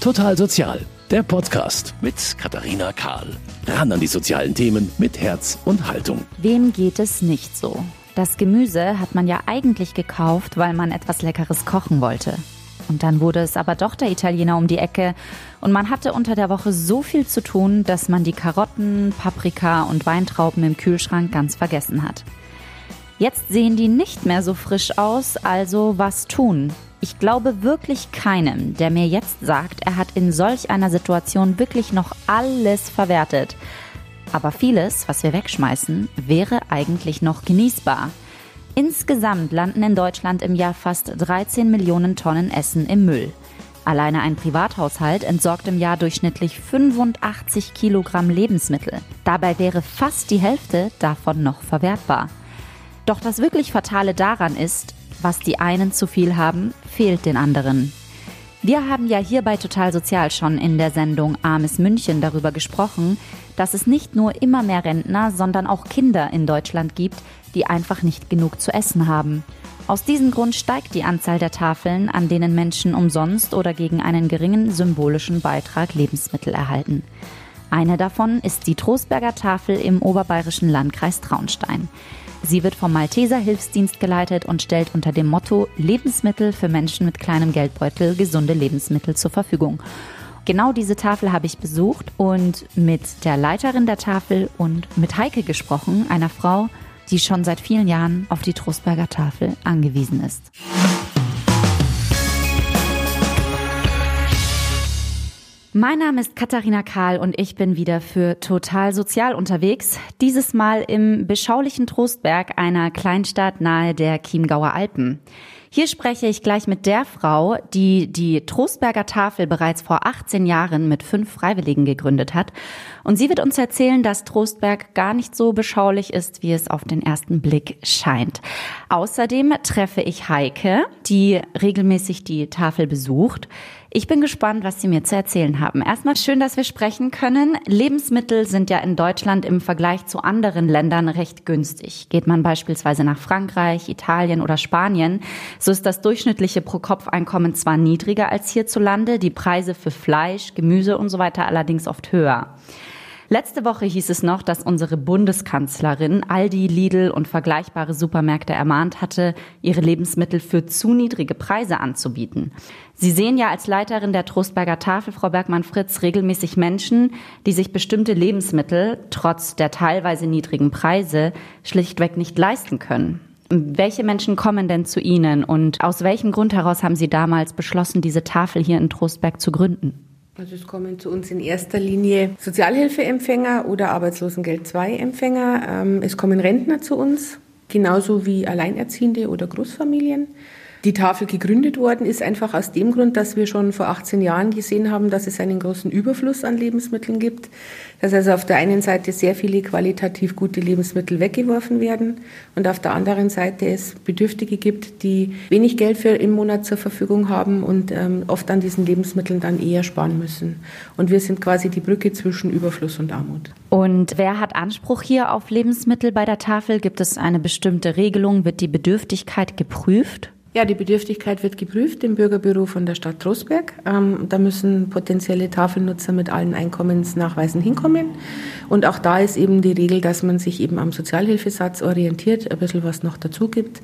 Total Sozial, der Podcast mit Katharina Kahl. Ran an die sozialen Themen mit Herz und Haltung. Wem geht es nicht so? Das Gemüse hat man ja eigentlich gekauft, weil man etwas Leckeres kochen wollte. Und dann wurde es aber doch der Italiener um die Ecke und man hatte unter der Woche so viel zu tun, dass man die Karotten, Paprika und Weintrauben im Kühlschrank ganz vergessen hat. Jetzt sehen die nicht mehr so frisch aus, also was tun? Ich glaube wirklich keinem, der mir jetzt sagt, er hat in solch einer Situation wirklich noch alles verwertet. Aber vieles, was wir wegschmeißen, wäre eigentlich noch genießbar. Insgesamt landen in Deutschland im Jahr fast 13 Millionen Tonnen Essen im Müll. Alleine ein Privathaushalt entsorgt im Jahr durchschnittlich 85 Kilogramm Lebensmittel. Dabei wäre fast die Hälfte davon noch verwertbar. Doch das wirklich Fatale daran ist, was die einen zu viel haben, fehlt den anderen. Wir haben ja hier bei Total Sozial schon in der Sendung Armes München darüber gesprochen, dass es nicht nur immer mehr Rentner, sondern auch Kinder in Deutschland gibt, die einfach nicht genug zu essen haben. Aus diesem Grund steigt die Anzahl der Tafeln, an denen Menschen umsonst oder gegen einen geringen symbolischen Beitrag Lebensmittel erhalten. Eine davon ist die Trostberger Tafel im oberbayerischen Landkreis Traunstein. Sie wird vom Malteser Hilfsdienst geleitet und stellt unter dem Motto Lebensmittel für Menschen mit kleinem Geldbeutel gesunde Lebensmittel zur Verfügung. Genau diese Tafel habe ich besucht und mit der Leiterin der Tafel und mit Heike gesprochen, einer Frau, die schon seit vielen Jahren auf die Trostberger Tafel angewiesen ist. Mein Name ist Katharina Kahl und ich bin wieder für Total Sozial unterwegs. Dieses Mal im beschaulichen Trostberg, einer Kleinstadt nahe der Chiemgauer Alpen. Hier spreche ich gleich mit der Frau, die die Trostberger Tafel bereits vor 18 Jahren mit fünf Freiwilligen gegründet hat. Und sie wird uns erzählen, dass Trostberg gar nicht so beschaulich ist, wie es auf den ersten Blick scheint. Außerdem treffe ich Heike, die regelmäßig die Tafel besucht. Ich bin gespannt, was Sie mir zu erzählen haben. Erstmal schön, dass wir sprechen können. Lebensmittel sind ja in Deutschland im Vergleich zu anderen Ländern recht günstig. Geht man beispielsweise nach Frankreich, Italien oder Spanien, so ist das durchschnittliche Pro-Kopf-Einkommen zwar niedriger als hierzulande, die Preise für Fleisch, Gemüse und so weiter allerdings oft höher. Letzte Woche hieß es noch, dass unsere Bundeskanzlerin Aldi, Lidl und vergleichbare Supermärkte ermahnt hatte, ihre Lebensmittel für zu niedrige Preise anzubieten. Sie sehen ja als Leiterin der Trostberger Tafel, Frau Bergmann-Fritz, regelmäßig Menschen, die sich bestimmte Lebensmittel trotz der teilweise niedrigen Preise schlichtweg nicht leisten können. Welche Menschen kommen denn zu Ihnen und aus welchem Grund heraus haben Sie damals beschlossen, diese Tafel hier in Trostberg zu gründen? Also es kommen zu uns in erster Linie Sozialhilfeempfänger oder Arbeitslosengeld II-Empfänger. Ähm, es kommen Rentner zu uns, genauso wie Alleinerziehende oder Großfamilien. Die Tafel gegründet worden ist einfach aus dem Grund, dass wir schon vor 18 Jahren gesehen haben, dass es einen großen Überfluss an Lebensmitteln gibt. Dass also auf der einen Seite sehr viele qualitativ gute Lebensmittel weggeworfen werden und auf der anderen Seite es Bedürftige gibt, die wenig Geld für im Monat zur Verfügung haben und ähm, oft an diesen Lebensmitteln dann eher sparen müssen. Und wir sind quasi die Brücke zwischen Überfluss und Armut. Und wer hat Anspruch hier auf Lebensmittel bei der Tafel? Gibt es eine bestimmte Regelung? Wird die Bedürftigkeit geprüft? Ja, die Bedürftigkeit wird geprüft im Bürgerbüro von der Stadt Trostberg. Ähm, da müssen potenzielle Tafelnutzer mit allen Einkommensnachweisen hinkommen. Und auch da ist eben die Regel, dass man sich eben am Sozialhilfesatz orientiert, ein bisschen was noch dazu gibt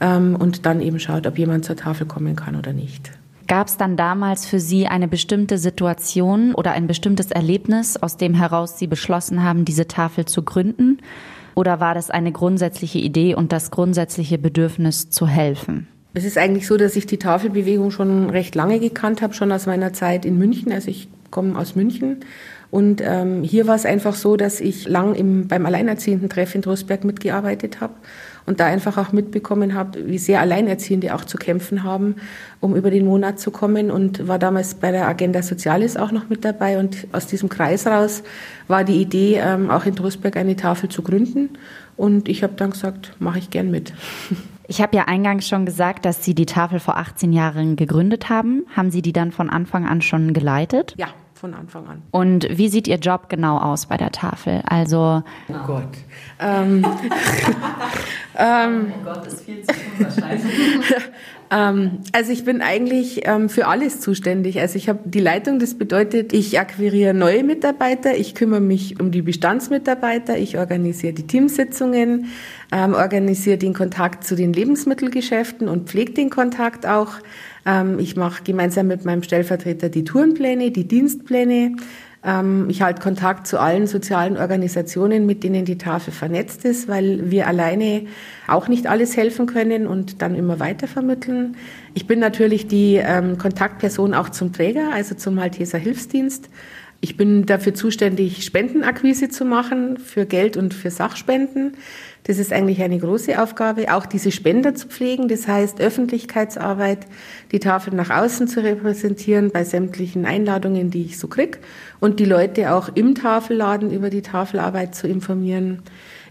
ähm, und dann eben schaut, ob jemand zur Tafel kommen kann oder nicht. Gab es dann damals für Sie eine bestimmte Situation oder ein bestimmtes Erlebnis, aus dem heraus Sie beschlossen haben, diese Tafel zu gründen? Oder war das eine grundsätzliche Idee und das grundsätzliche Bedürfnis zu helfen? Es ist eigentlich so, dass ich die Tafelbewegung schon recht lange gekannt habe, schon aus meiner Zeit in München. Also ich komme aus München. Und ähm, hier war es einfach so, dass ich lang im, beim Alleinerziehenden-Treff in Trostberg mitgearbeitet habe und da einfach auch mitbekommen habe, wie sehr Alleinerziehende auch zu kämpfen haben, um über den Monat zu kommen und war damals bei der Agenda Soziales auch noch mit dabei und aus diesem Kreis raus war die Idee, ähm, auch in Trostberg eine Tafel zu gründen und ich habe dann gesagt, mache ich gern mit. Ich habe ja eingangs schon gesagt, dass Sie die Tafel vor 18 Jahren gegründet haben. Haben Sie die dann von Anfang an schon geleitet? Ja, von Anfang an. Und wie sieht Ihr Job genau aus bei der Tafel? Also oh Gott. Ähm, Ähm, oh Gott, ist viel zu tun wahrscheinlich. ähm, also ich bin eigentlich ähm, für alles zuständig. Also ich habe die Leitung, das bedeutet, ich akquiriere neue Mitarbeiter, ich kümmere mich um die Bestandsmitarbeiter, ich organisiere die Teamsitzungen, ähm, organisiere den Kontakt zu den Lebensmittelgeschäften und pflege den Kontakt auch. Ähm, ich mache gemeinsam mit meinem Stellvertreter die Tourenpläne, die Dienstpläne. Ähm, ich halte Kontakt zu allen sozialen Organisationen, mit denen die Tafel vernetzt ist, weil wir alleine auch nicht alles helfen können und dann immer weiter vermitteln. Ich bin natürlich die ähm, Kontaktperson auch zum Träger, also zum Malteser Hilfsdienst. Ich bin dafür zuständig, Spendenakquise zu machen für Geld und für Sachspenden. Das ist eigentlich eine große Aufgabe, auch diese Spender zu pflegen, das heißt Öffentlichkeitsarbeit, die Tafel nach außen zu repräsentieren bei sämtlichen Einladungen, die ich so krieg und die Leute auch im Tafelladen über die Tafelarbeit zu informieren.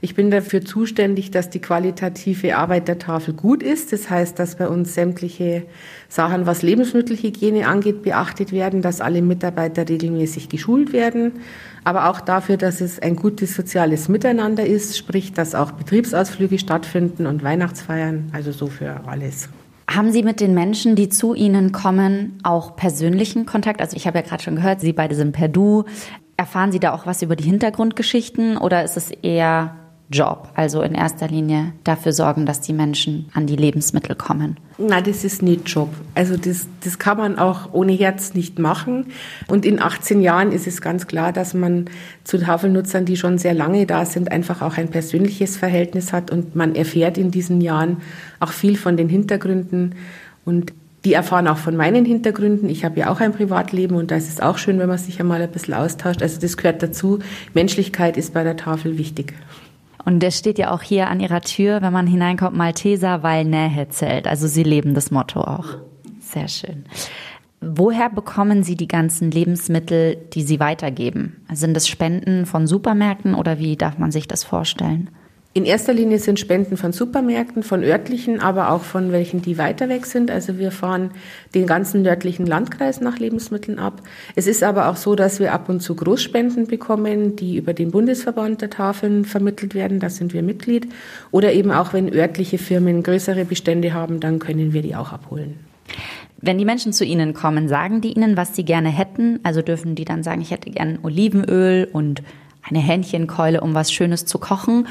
Ich bin dafür zuständig, dass die qualitative Arbeit der Tafel gut ist. Das heißt, dass bei uns sämtliche Sachen, was Lebensmittelhygiene angeht, beachtet werden, dass alle Mitarbeiter regelmäßig geschult werden. Aber auch dafür, dass es ein gutes soziales Miteinander ist, sprich, dass auch Betriebsausflüge stattfinden und Weihnachtsfeiern, also so für alles. Haben Sie mit den Menschen, die zu Ihnen kommen, auch persönlichen Kontakt? Also ich habe ja gerade schon gehört, Sie beide sind per Du. Erfahren Sie da auch was über die Hintergrundgeschichten oder ist es eher Job. Also in erster Linie dafür sorgen, dass die Menschen an die Lebensmittel kommen. Na, das ist nicht Job. Also das, das kann man auch ohne Herz nicht machen. Und in 18 Jahren ist es ganz klar, dass man zu Tafelnutzern, die schon sehr lange da sind, einfach auch ein persönliches Verhältnis hat und man erfährt in diesen Jahren auch viel von den Hintergründen und die erfahren auch von meinen Hintergründen. Ich habe ja auch ein Privatleben und da ist es auch schön, wenn man sich einmal ein bisschen austauscht. Also das gehört dazu. Menschlichkeit ist bei der Tafel wichtig. Und der steht ja auch hier an ihrer Tür, wenn man hineinkommt, Malteser, weil Nähe zählt. Also sie leben das Motto auch. Sehr schön. Woher bekommen Sie die ganzen Lebensmittel, die Sie weitergeben? Sind es Spenden von Supermärkten oder wie darf man sich das vorstellen? In erster Linie sind Spenden von Supermärkten, von örtlichen, aber auch von welchen, die weiter weg sind. Also wir fahren den ganzen nördlichen Landkreis nach Lebensmitteln ab. Es ist aber auch so, dass wir ab und zu Großspenden bekommen, die über den Bundesverband der Tafeln vermittelt werden. Da sind wir Mitglied. Oder eben auch, wenn örtliche Firmen größere Bestände haben, dann können wir die auch abholen. Wenn die Menschen zu Ihnen kommen, sagen die Ihnen, was sie gerne hätten? Also dürfen die dann sagen, ich hätte gern Olivenöl und eine Hähnchenkeule, um was Schönes zu kochen?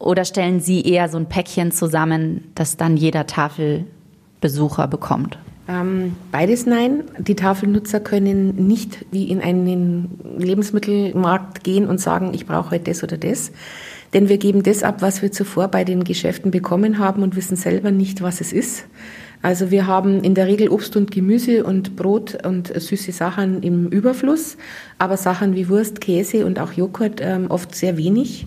Oder stellen Sie eher so ein Päckchen zusammen, das dann jeder Tafelbesucher bekommt? Ähm, beides nein. Die Tafelnutzer können nicht wie in einen Lebensmittelmarkt gehen und sagen, ich brauche heute das oder das. Denn wir geben das ab, was wir zuvor bei den Geschäften bekommen haben und wissen selber nicht, was es ist. Also wir haben in der Regel Obst und Gemüse und Brot und süße Sachen im Überfluss, aber Sachen wie Wurst, Käse und auch Joghurt ähm, oft sehr wenig.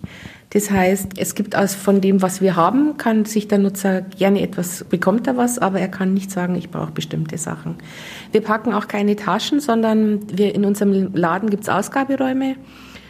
Das heißt, es gibt aus von dem, was wir haben, kann sich der Nutzer gerne etwas, bekommt er was, aber er kann nicht sagen, ich brauche bestimmte Sachen. Wir packen auch keine Taschen, sondern wir in unserem Laden gibt es Ausgaberäume.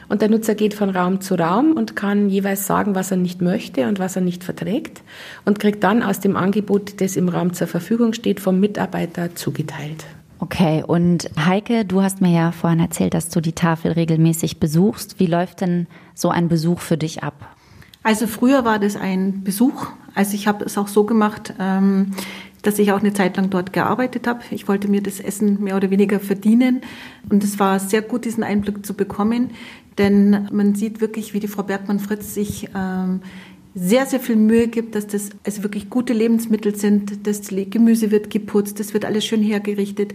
Und der Nutzer geht von Raum zu Raum und kann jeweils sagen, was er nicht möchte und was er nicht verträgt und kriegt dann aus dem Angebot, das im Raum zur Verfügung steht, vom Mitarbeiter zugeteilt. Okay, und Heike, du hast mir ja vorhin erzählt, dass du die Tafel regelmäßig besuchst. Wie läuft denn so ein Besuch für dich ab? Also früher war das ein Besuch. Also ich habe es auch so gemacht, ähm, dass ich auch eine Zeit lang dort gearbeitet habe. Ich wollte mir das Essen mehr oder weniger verdienen. Und es war sehr gut, diesen Einblick zu bekommen. Denn man sieht wirklich, wie die Frau Bergmann-Fritz sich ähm, sehr, sehr viel Mühe gibt, dass das also wirklich gute Lebensmittel sind. Das Gemüse wird geputzt, das wird alles schön hergerichtet.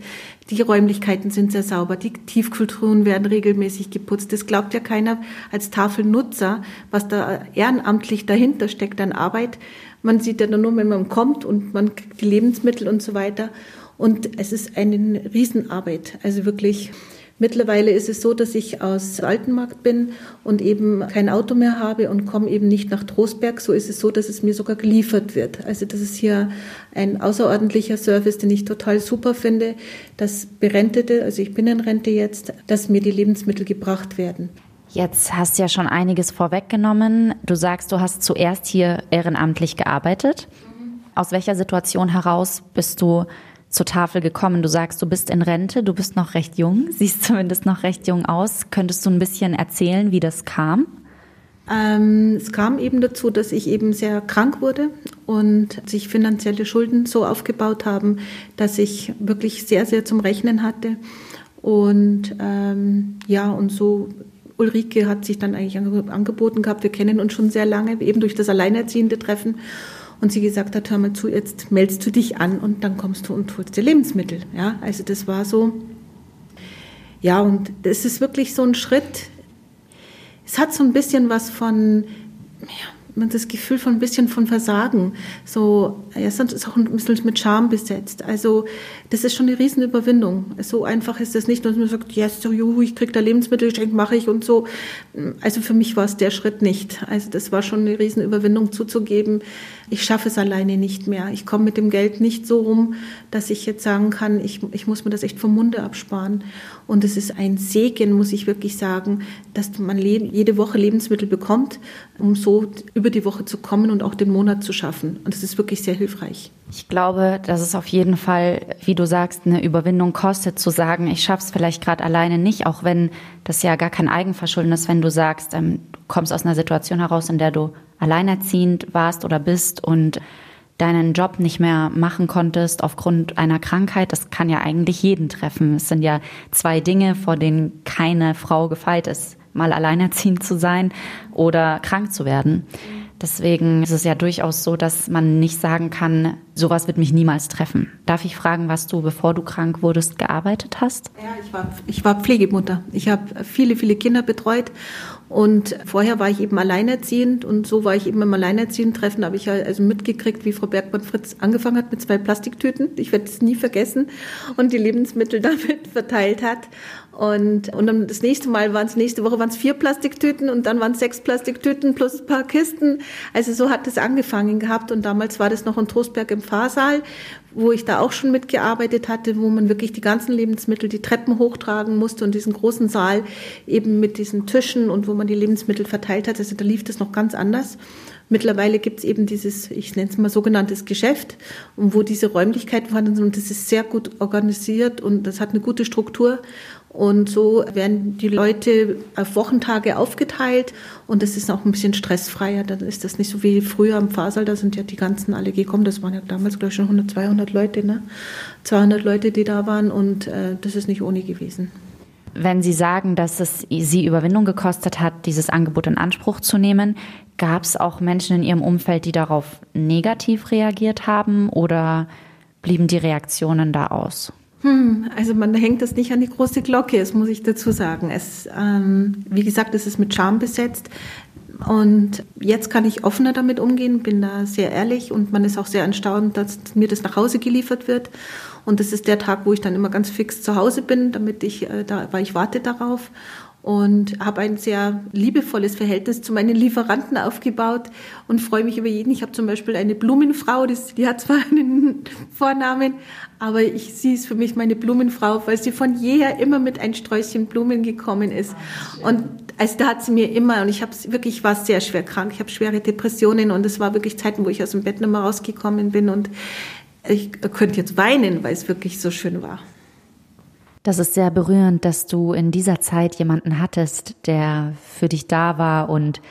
Die Räumlichkeiten sind sehr sauber, die Tiefkulturen werden regelmäßig geputzt. Das glaubt ja keiner als Tafelnutzer, was da ehrenamtlich dahinter steckt an Arbeit. Man sieht ja nur, wenn man kommt und man kriegt die Lebensmittel und so weiter. Und es ist eine Riesenarbeit. Also wirklich Mittlerweile ist es so, dass ich aus Altenmarkt bin und eben kein Auto mehr habe und komme eben nicht nach Trostberg. So ist es so, dass es mir sogar geliefert wird. Also das ist hier ein außerordentlicher Service, den ich total super finde, dass Berentete, also ich bin in Rente jetzt, dass mir die Lebensmittel gebracht werden. Jetzt hast du ja schon einiges vorweggenommen. Du sagst, du hast zuerst hier ehrenamtlich gearbeitet. Aus welcher Situation heraus bist du zur Tafel gekommen? Du sagst, du bist in Rente, du bist noch recht jung, siehst zumindest noch recht jung aus. Könntest du ein bisschen erzählen, wie das kam? Ähm, es kam eben dazu, dass ich eben sehr krank wurde und sich finanzielle Schulden so aufgebaut haben, dass ich wirklich sehr, sehr zum Rechnen hatte. Und ähm, ja, und so Ulrike hat sich dann eigentlich angeboten gehabt, wir kennen uns schon sehr lange, eben durch das alleinerziehende Treffen. Und sie gesagt hat, hör mal zu, jetzt meldest du dich an und dann kommst du und holst dir Lebensmittel. Ja, also das war so, ja, und das ist wirklich so ein Schritt. Es hat so ein bisschen was von, ja, man das Gefühl von ein bisschen von Versagen. So, ja, sonst ist auch ein bisschen mit Scham besetzt. Also, das ist schon eine Riesenüberwindung. So einfach ist das nicht, dass man sagt, yes, juhu, ich krieg da Lebensmittel geschenkt, mache ich und so. Also für mich war es der Schritt nicht. Also das war schon eine Riesenüberwindung zuzugeben. Ich schaffe es alleine nicht mehr. Ich komme mit dem Geld nicht so rum, dass ich jetzt sagen kann, ich, ich muss mir das echt vom Munde absparen. Und es ist ein Segen, muss ich wirklich sagen, dass man jede Woche Lebensmittel bekommt, um so über die Woche zu kommen und auch den Monat zu schaffen. Und das ist wirklich sehr hilfreich. Ich glaube, dass es auf jeden Fall, wie du sagst, eine Überwindung kostet, zu sagen, ich schaff's vielleicht gerade alleine nicht, auch wenn das ja gar kein Eigenverschulden ist, wenn du sagst, ähm, du kommst aus einer Situation heraus, in der du alleinerziehend warst oder bist und deinen Job nicht mehr machen konntest aufgrund einer Krankheit, das kann ja eigentlich jeden treffen. Es sind ja zwei Dinge, vor denen keine Frau gefeit ist, mal alleinerziehend zu sein oder krank zu werden. Deswegen ist es ja durchaus so, dass man nicht sagen kann, sowas wird mich niemals treffen. Darf ich fragen, was du, bevor du krank wurdest, gearbeitet hast? Ja, ich war, ich war Pflegemutter. Ich habe viele, viele Kinder betreut und vorher war ich eben alleinerziehend und so war ich eben im Alleinerziehend-Treffen, habe ich also mitgekriegt, wie Frau Bergmann-Fritz angefangen hat mit zwei Plastiktüten. Ich werde es nie vergessen und die Lebensmittel damit verteilt hat. Und, und dann das nächste Mal waren es, nächste Woche waren es vier Plastiktüten und dann waren es sechs Plastiktüten plus ein paar Kisten. Also so hat es angefangen gehabt und damals war das noch in Trostberg im Pfarrsaal, wo ich da auch schon mitgearbeitet hatte, wo man wirklich die ganzen Lebensmittel, die Treppen hochtragen musste und diesen großen Saal eben mit diesen Tischen und wo man die Lebensmittel verteilt hat. Also da lief das noch ganz anders. Mittlerweile gibt es eben dieses, ich nenne es mal sogenanntes Geschäft, wo diese Räumlichkeiten vorhanden sind und das ist sehr gut organisiert und das hat eine gute Struktur. Und so werden die Leute auf Wochentage aufgeteilt und es ist auch ein bisschen stressfreier. Dann ist das nicht so wie früher am Fahrsaal, da sind ja die ganzen alle gekommen. Das waren ja damals, glaube ich, schon 100, 200 Leute, ne? 200 Leute, die da waren und äh, das ist nicht ohne gewesen. Wenn Sie sagen, dass es Sie Überwindung gekostet hat, dieses Angebot in Anspruch zu nehmen, gab es auch Menschen in Ihrem Umfeld, die darauf negativ reagiert haben oder blieben die Reaktionen da aus? Hm, also man hängt das nicht an die große Glocke, das muss ich dazu sagen. Es, ähm, wie gesagt, es ist mit Charme besetzt. Und jetzt kann ich offener damit umgehen, bin da sehr ehrlich und man ist auch sehr erstaunt, dass mir das nach Hause geliefert wird. Und das ist der Tag, wo ich dann immer ganz fix zu Hause bin, damit ich äh, da, weil ich warte darauf und habe ein sehr liebevolles Verhältnis zu meinen Lieferanten aufgebaut und freue mich über jeden. Ich habe zum Beispiel eine Blumenfrau, das, die hat zwar einen Vornamen, aber ich, sie ist für mich meine Blumenfrau, weil sie von jeher immer mit ein Sträußchen Blumen gekommen ist. Und also da hat sie mir immer, und ich habe wirklich, ich war sehr schwer krank, ich habe schwere Depressionen und es war wirklich Zeiten, wo ich aus dem Bett mehr rausgekommen bin und ich könnte jetzt weinen, weil es wirklich so schön war. Das ist sehr berührend, dass du in dieser Zeit jemanden hattest, der für dich da war und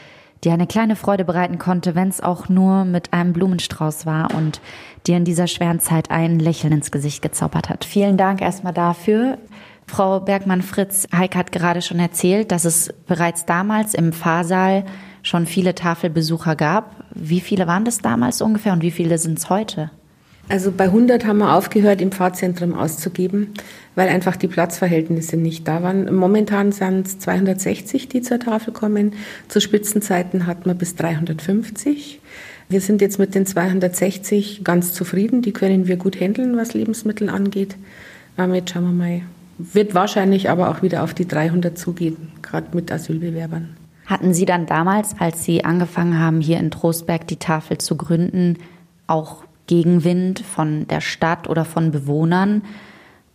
dir eine kleine Freude bereiten konnte, wenn es auch nur mit einem Blumenstrauß war und dir in dieser schweren Zeit ein Lächeln ins Gesicht gezaubert hat. Vielen Dank erstmal dafür. Frau Bergmann-Fritz, Heike hat gerade schon erzählt, dass es bereits damals im Pfarrsaal schon viele Tafelbesucher gab. Wie viele waren das damals ungefähr und wie viele sind es heute? Also bei 100 haben wir aufgehört, im Pfarrzentrum auszugeben, weil einfach die Platzverhältnisse nicht da waren. Momentan sind es 260, die zur Tafel kommen. Zu Spitzenzeiten hatten wir bis 350. Wir sind jetzt mit den 260 ganz zufrieden. Die können wir gut handeln, was Lebensmittel angeht. Aber jetzt schauen wir mal. Wird wahrscheinlich aber auch wieder auf die 300 zugehen, gerade mit Asylbewerbern. Hatten Sie dann damals, als Sie angefangen haben, hier in Trostberg die Tafel zu gründen, auch Gegenwind von der Stadt oder von Bewohnern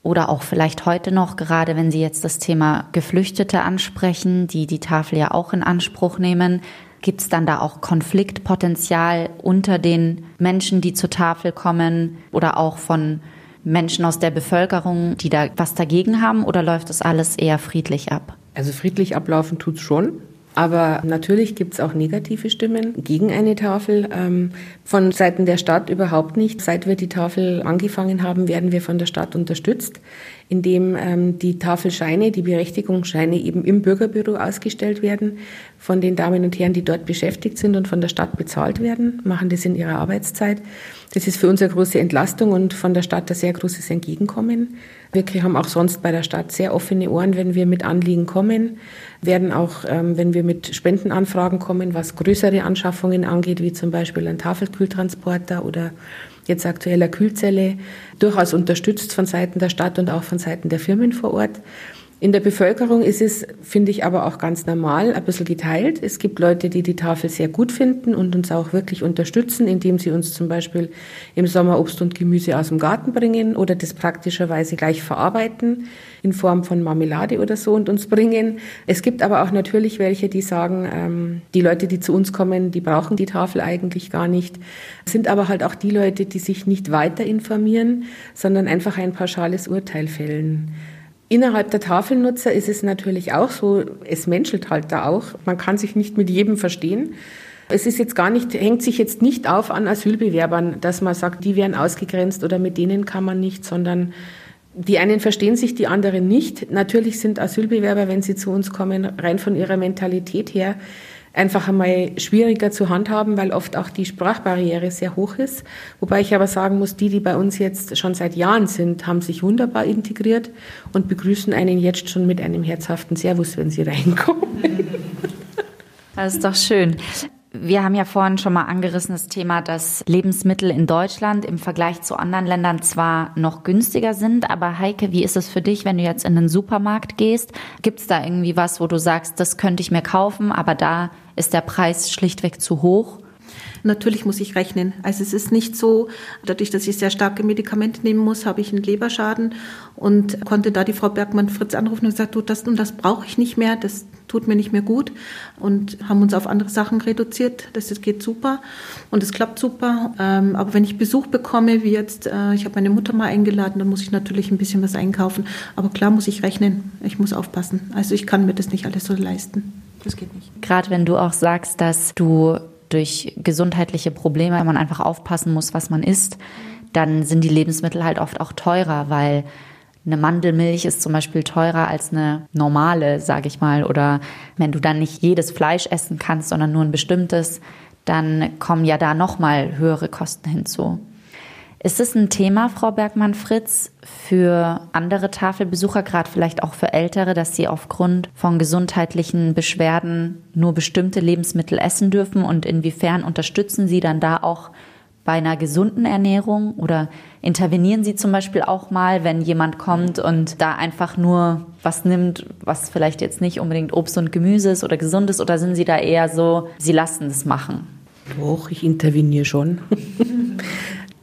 oder auch vielleicht heute noch, gerade wenn Sie jetzt das Thema Geflüchtete ansprechen, die die Tafel ja auch in Anspruch nehmen, gibt es dann da auch Konfliktpotenzial unter den Menschen, die zur Tafel kommen oder auch von Menschen aus der Bevölkerung, die da was dagegen haben oder läuft das alles eher friedlich ab? Also friedlich ablaufen tut's schon. Aber natürlich gibt es auch negative Stimmen gegen eine Tafel. Ähm, von Seiten der Stadt überhaupt nicht. Seit wir die Tafel angefangen haben, werden wir von der Stadt unterstützt, indem ähm, die Tafelscheine, die Berechtigungsscheine eben im Bürgerbüro ausgestellt werden von den Damen und Herren, die dort beschäftigt sind und von der Stadt bezahlt werden, machen das in ihrer Arbeitszeit. Das ist für uns eine große Entlastung und von der Stadt ein sehr großes Entgegenkommen. Wir haben auch sonst bei der Stadt sehr offene Ohren, wenn wir mit Anliegen kommen, werden auch, ähm, wenn wir mit Spendenanfragen kommen, was größere Anschaffungen angeht, wie zum Beispiel ein Tafelkühltransporter oder jetzt aktueller Kühlzelle, durchaus unterstützt von Seiten der Stadt und auch von Seiten der Firmen vor Ort. In der Bevölkerung ist es, finde ich, aber auch ganz normal, ein bisschen geteilt. Es gibt Leute, die die Tafel sehr gut finden und uns auch wirklich unterstützen, indem sie uns zum Beispiel im Sommer Obst und Gemüse aus dem Garten bringen oder das praktischerweise gleich verarbeiten in Form von Marmelade oder so und uns bringen. Es gibt aber auch natürlich welche, die sagen, ähm, die Leute, die zu uns kommen, die brauchen die Tafel eigentlich gar nicht. Es sind aber halt auch die Leute, die sich nicht weiter informieren, sondern einfach ein pauschales Urteil fällen. Innerhalb der Tafelnutzer ist es natürlich auch so, es menschelt halt da auch. Man kann sich nicht mit jedem verstehen. Es ist jetzt gar nicht, hängt sich jetzt nicht auf an Asylbewerbern, dass man sagt, die werden ausgegrenzt oder mit denen kann man nicht, sondern die einen verstehen sich, die anderen nicht. Natürlich sind Asylbewerber, wenn sie zu uns kommen, rein von ihrer Mentalität her einfach einmal schwieriger zu handhaben, weil oft auch die Sprachbarriere sehr hoch ist. Wobei ich aber sagen muss, die, die bei uns jetzt schon seit Jahren sind, haben sich wunderbar integriert und begrüßen einen jetzt schon mit einem herzhaften Servus, wenn sie reinkommen. Das ist doch schön. Wir haben ja vorhin schon mal angerissen das Thema, dass Lebensmittel in Deutschland im Vergleich zu anderen Ländern zwar noch günstiger sind, aber Heike, wie ist es für dich, wenn du jetzt in den Supermarkt gehst? Gibt es da irgendwie was, wo du sagst, das könnte ich mir kaufen, aber da ist der Preis schlichtweg zu hoch? Natürlich muss ich rechnen. Also es ist nicht so, dadurch, dass ich sehr starke Medikamente nehmen muss, habe ich einen Leberschaden und konnte da die Frau Bergmann-Fritz anrufen und gesagt, du, das und das brauche ich nicht mehr, das tut mir nicht mehr gut und haben uns auf andere Sachen reduziert. Das, geht super und es klappt super. Ähm, aber wenn ich Besuch bekomme, wie jetzt, äh, ich habe meine Mutter mal eingeladen, dann muss ich natürlich ein bisschen was einkaufen. Aber klar muss ich rechnen. Ich muss aufpassen. Also ich kann mir das nicht alles so leisten. Das geht nicht. Gerade wenn du auch sagst, dass du durch gesundheitliche Probleme man einfach aufpassen muss, was man isst, dann sind die Lebensmittel halt oft auch teurer, weil eine Mandelmilch ist zum Beispiel teurer als eine normale, sage ich mal. Oder wenn du dann nicht jedes Fleisch essen kannst, sondern nur ein bestimmtes, dann kommen ja da nochmal höhere Kosten hinzu. Ist es ein Thema, Frau Bergmann-Fritz, für andere Tafelbesucher, gerade vielleicht auch für Ältere, dass sie aufgrund von gesundheitlichen Beschwerden nur bestimmte Lebensmittel essen dürfen? Und inwiefern unterstützen Sie dann da auch bei einer gesunden Ernährung oder intervenieren Sie zum Beispiel auch mal, wenn jemand kommt und da einfach nur was nimmt, was vielleicht jetzt nicht unbedingt Obst und Gemüse ist oder gesund ist, oder sind Sie da eher so, Sie lassen es machen? Doch, ich interveniere schon.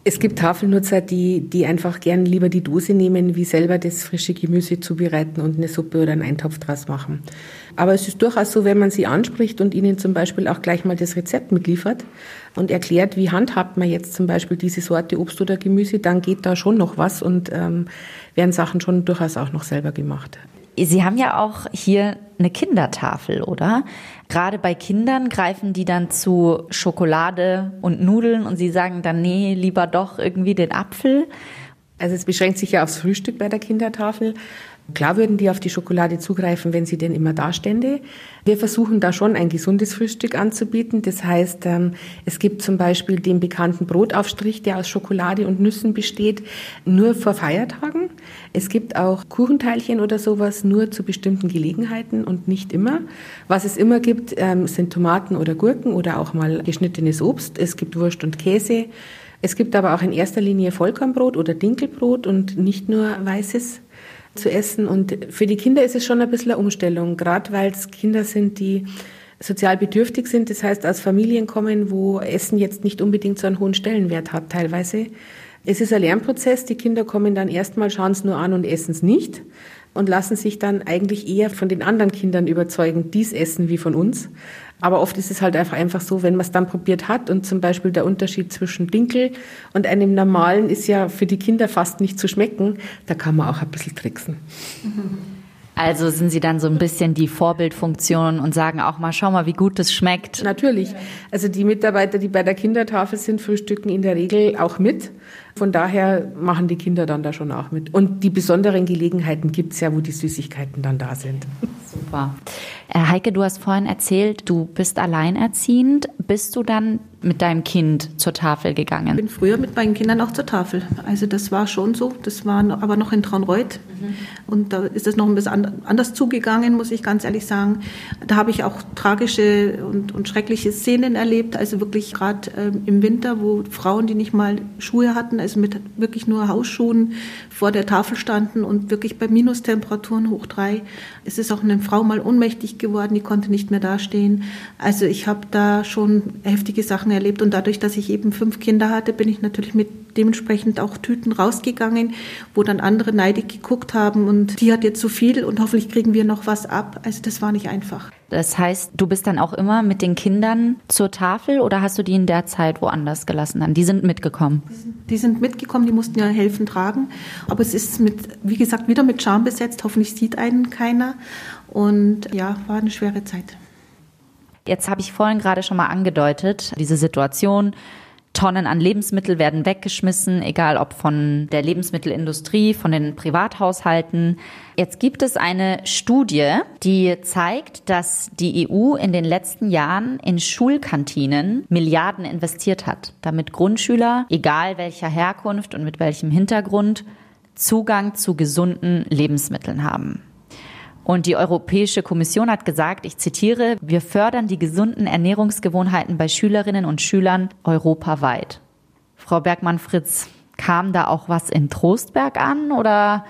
Es gibt Tafelnutzer, die, die einfach gern lieber die Dose nehmen, wie selber das frische Gemüse zubereiten und eine Suppe oder einen Eintopf draus machen. Aber es ist durchaus so, wenn man sie anspricht und ihnen zum Beispiel auch gleich mal das Rezept mitliefert und erklärt, wie handhabt man jetzt zum Beispiel diese Sorte Obst oder Gemüse, dann geht da schon noch was und ähm, werden Sachen schon durchaus auch noch selber gemacht. Sie haben ja auch hier eine Kindertafel, oder? Gerade bei Kindern greifen die dann zu Schokolade und Nudeln und sie sagen dann, nee, lieber doch irgendwie den Apfel. Also es beschränkt sich ja aufs Frühstück bei der Kindertafel. Klar würden die auf die Schokolade zugreifen, wenn sie denn immer dastände. Wir versuchen da schon ein gesundes Frühstück anzubieten. Das heißt, ähm, es gibt zum Beispiel den bekannten Brotaufstrich, der aus Schokolade und Nüssen besteht, nur vor Feiertagen. Es gibt auch Kuchenteilchen oder sowas nur zu bestimmten Gelegenheiten und nicht immer. Was es immer gibt, ähm, sind Tomaten oder Gurken oder auch mal geschnittenes Obst. Es gibt Wurst und Käse. Es gibt aber auch in erster Linie Vollkornbrot oder Dinkelbrot und nicht nur weißes zu essen. Und für die Kinder ist es schon ein bisschen eine Umstellung, gerade weil es Kinder sind, die sozial bedürftig sind. Das heißt, aus Familien kommen, wo Essen jetzt nicht unbedingt so einen hohen Stellenwert hat teilweise. Es ist ein Lernprozess. Die Kinder kommen dann erstmal, schauen es nur an und essen es nicht und lassen sich dann eigentlich eher von den anderen Kindern überzeugen, dies essen wie von uns. Aber oft ist es halt einfach, so, wenn man es dann probiert hat und zum Beispiel der Unterschied zwischen Dinkel und einem normalen ist ja für die Kinder fast nicht zu schmecken, da kann man auch ein bisschen tricksen. Also sind Sie dann so ein bisschen die Vorbildfunktion und sagen auch mal, schau mal, wie gut das schmeckt. Natürlich. Also die Mitarbeiter, die bei der Kindertafel sind, frühstücken in der Regel auch mit. Von daher machen die Kinder dann da schon auch mit. Und die besonderen Gelegenheiten gibt es ja, wo die Süßigkeiten dann da sind. Super. Äh, Heike, du hast vorhin erzählt, du bist alleinerziehend. Bist du dann mit deinem Kind zur Tafel gegangen? Ich bin früher mit meinen Kindern auch zur Tafel. Also das war schon so. Das war aber noch in Traunreuth. Mhm. Und da ist es noch ein bisschen anders zugegangen, muss ich ganz ehrlich sagen. Da habe ich auch tragische und, und schreckliche Szenen erlebt. Also wirklich gerade ähm, im Winter, wo Frauen, die nicht mal Schuhe hatten, also mit wirklich nur Hausschuhen vor der Tafel standen und wirklich bei Minustemperaturen hoch drei. Es ist auch eine Frau mal ohnmächtig geworden, die konnte nicht mehr dastehen. Also ich habe da schon heftige Sachen erlebt und dadurch, dass ich eben fünf Kinder hatte, bin ich natürlich mit dementsprechend auch Tüten rausgegangen, wo dann andere neidig geguckt haben und die hat jetzt so viel und hoffentlich kriegen wir noch was ab. Also das war nicht einfach. Das heißt, du bist dann auch immer mit den Kindern zur Tafel oder hast du die in der Zeit woanders gelassen? Dann? Die sind mitgekommen. Die sind, die sind mitgekommen, die mussten ja helfen tragen. Aber es ist mit, wie gesagt, wieder mit Charme besetzt. Hoffentlich sieht einen keiner. Und ja, war eine schwere Zeit. Jetzt habe ich vorhin gerade schon mal angedeutet, diese Situation. Tonnen an Lebensmittel werden weggeschmissen, egal ob von der Lebensmittelindustrie, von den Privathaushalten. Jetzt gibt es eine Studie, die zeigt, dass die EU in den letzten Jahren in Schulkantinen Milliarden investiert hat, damit Grundschüler, egal welcher Herkunft und mit welchem Hintergrund, Zugang zu gesunden Lebensmitteln haben. Und die Europäische Kommission hat gesagt, ich zitiere, wir fördern die gesunden Ernährungsgewohnheiten bei Schülerinnen und Schülern europaweit. Frau Bergmann-Fritz, kam da auch was in Trostberg an oder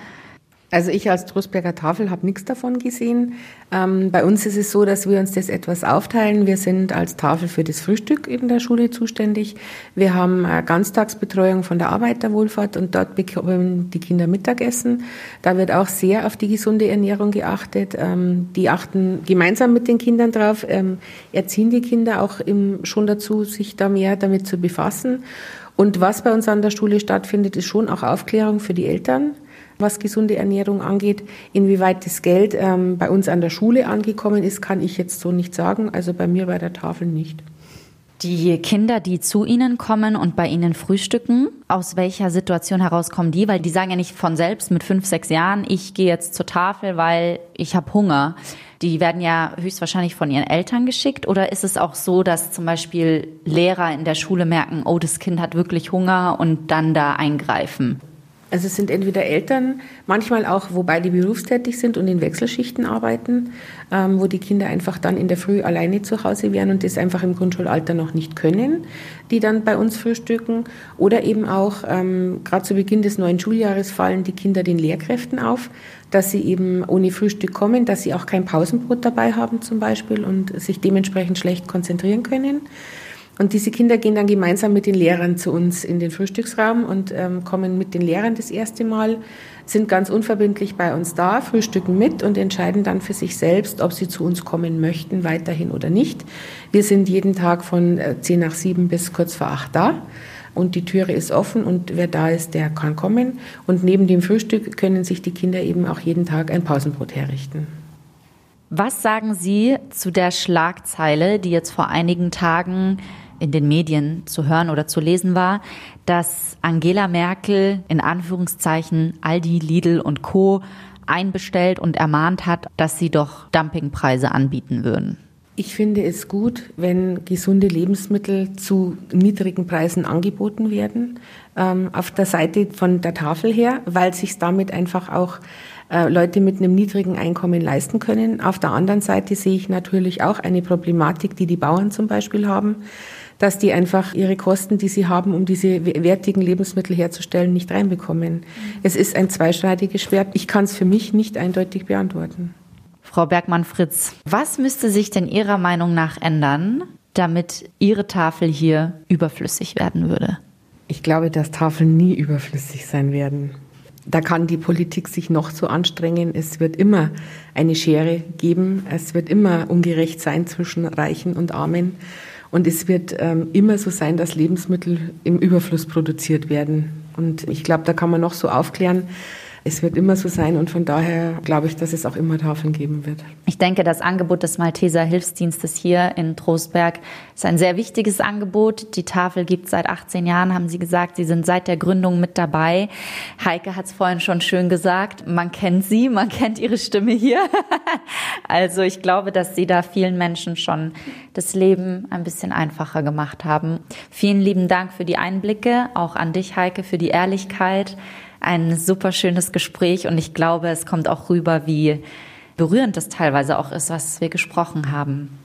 also ich als Trostberger Tafel habe nichts davon gesehen. Ähm, bei uns ist es so, dass wir uns das etwas aufteilen. Wir sind als Tafel für das Frühstück in der Schule zuständig. Wir haben Ganztagsbetreuung von der Arbeiterwohlfahrt und dort bekommen die Kinder Mittagessen. Da wird auch sehr auf die gesunde Ernährung geachtet. Ähm, die achten gemeinsam mit den Kindern drauf, ähm, erziehen die Kinder auch im, schon dazu, sich da mehr damit zu befassen. Und was bei uns an der Schule stattfindet, ist schon auch Aufklärung für die Eltern was gesunde Ernährung angeht. Inwieweit das Geld ähm, bei uns an der Schule angekommen ist, kann ich jetzt so nicht sagen. Also bei mir bei der Tafel nicht. Die Kinder, die zu Ihnen kommen und bei Ihnen frühstücken, aus welcher Situation heraus kommen die? Weil die sagen ja nicht von selbst mit fünf, sechs Jahren, ich gehe jetzt zur Tafel, weil ich habe Hunger. Die werden ja höchstwahrscheinlich von ihren Eltern geschickt. Oder ist es auch so, dass zum Beispiel Lehrer in der Schule merken, oh, das Kind hat wirklich Hunger und dann da eingreifen? Also es sind entweder Eltern, manchmal auch, wobei die berufstätig sind und in Wechselschichten arbeiten, ähm, wo die Kinder einfach dann in der Früh alleine zu Hause wären und das einfach im Grundschulalter noch nicht können, die dann bei uns frühstücken. Oder eben auch, ähm, gerade zu Beginn des neuen Schuljahres fallen die Kinder den Lehrkräften auf, dass sie eben ohne Frühstück kommen, dass sie auch kein Pausenbrot dabei haben zum Beispiel und sich dementsprechend schlecht konzentrieren können. Und diese Kinder gehen dann gemeinsam mit den Lehrern zu uns in den Frühstücksraum und ähm, kommen mit den Lehrern das erste Mal, sind ganz unverbindlich bei uns da, frühstücken mit und entscheiden dann für sich selbst, ob sie zu uns kommen möchten, weiterhin oder nicht. Wir sind jeden Tag von äh, 10 nach 7 bis kurz vor 8 da und die Türe ist offen und wer da ist, der kann kommen. Und neben dem Frühstück können sich die Kinder eben auch jeden Tag ein Pausenbrot herrichten. Was sagen Sie zu der Schlagzeile, die jetzt vor einigen Tagen in den Medien zu hören oder zu lesen war, dass Angela Merkel in Anführungszeichen Aldi, Lidl und Co. einbestellt und ermahnt hat, dass sie doch Dumpingpreise anbieten würden. Ich finde es gut, wenn gesunde Lebensmittel zu niedrigen Preisen angeboten werden, ähm, auf der Seite von der Tafel her, weil sich damit einfach auch äh, Leute mit einem niedrigen Einkommen leisten können. Auf der anderen Seite sehe ich natürlich auch eine Problematik, die die Bauern zum Beispiel haben dass die einfach ihre Kosten, die sie haben, um diese wertigen Lebensmittel herzustellen, nicht reinbekommen. Mhm. Es ist ein zweischneidiges Schwert. Ich kann es für mich nicht eindeutig beantworten. Frau Bergmann-Fritz, was müsste sich denn Ihrer Meinung nach ändern, damit Ihre Tafel hier überflüssig werden würde? Ich glaube, dass Tafeln nie überflüssig sein werden. Da kann die Politik sich noch so anstrengen. Es wird immer eine Schere geben. Es wird immer ungerecht sein zwischen Reichen und Armen. Und es wird ähm, immer so sein, dass Lebensmittel im Überfluss produziert werden. Und ich glaube, da kann man noch so aufklären. Es wird immer so sein und von daher glaube ich, dass es auch immer Tafeln geben wird. Ich denke, das Angebot des Malteser Hilfsdienstes hier in Trostberg ist ein sehr wichtiges Angebot. Die Tafel gibt seit 18 Jahren, haben Sie gesagt. Sie sind seit der Gründung mit dabei. Heike hat es vorhin schon schön gesagt. Man kennt sie, man kennt ihre Stimme hier. also ich glaube, dass Sie da vielen Menschen schon das Leben ein bisschen einfacher gemacht haben. Vielen lieben Dank für die Einblicke, auch an dich, Heike, für die Ehrlichkeit ein super schönes Gespräch und ich glaube, es kommt auch rüber, wie berührend das teilweise auch ist, was wir gesprochen haben.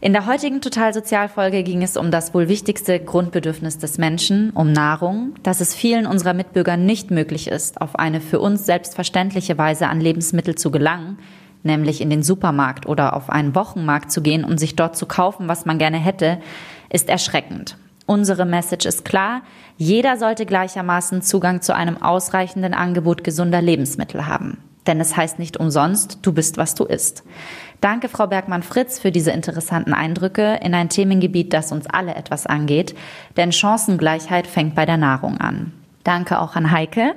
In der heutigen Totalsozialfolge ging es um das wohl wichtigste Grundbedürfnis des Menschen, um Nahrung, dass es vielen unserer Mitbürger nicht möglich ist, auf eine für uns selbstverständliche Weise an Lebensmittel zu gelangen, nämlich in den Supermarkt oder auf einen Wochenmarkt zu gehen und sich dort zu kaufen, was man gerne hätte, ist erschreckend. Unsere Message ist klar, jeder sollte gleichermaßen Zugang zu einem ausreichenden Angebot gesunder Lebensmittel haben. Denn es heißt nicht umsonst, du bist, was du isst. Danke, Frau Bergmann-Fritz, für diese interessanten Eindrücke in ein Themengebiet, das uns alle etwas angeht. Denn Chancengleichheit fängt bei der Nahrung an. Danke auch an Heike.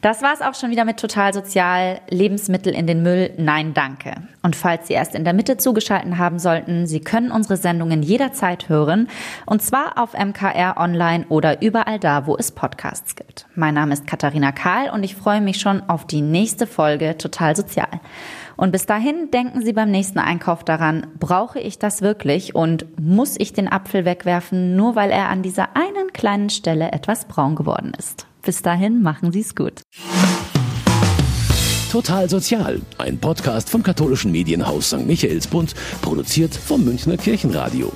Das war's auch schon wieder mit Total Sozial. Lebensmittel in den Müll? Nein, danke. Und falls Sie erst in der Mitte zugeschalten haben sollten, Sie können unsere Sendungen jederzeit hören. Und zwar auf MKR Online oder überall da, wo es Podcasts gibt. Mein Name ist Katharina Kahl und ich freue mich schon auf die nächste Folge Total Sozial. Und bis dahin denken Sie beim nächsten Einkauf daran, brauche ich das wirklich und muss ich den Apfel wegwerfen, nur weil er an dieser einen kleinen Stelle etwas braun geworden ist. Bis dahin machen Sie es gut. Total Sozial, ein Podcast vom katholischen Medienhaus St. Michaelsbund, produziert vom Münchner Kirchenradio.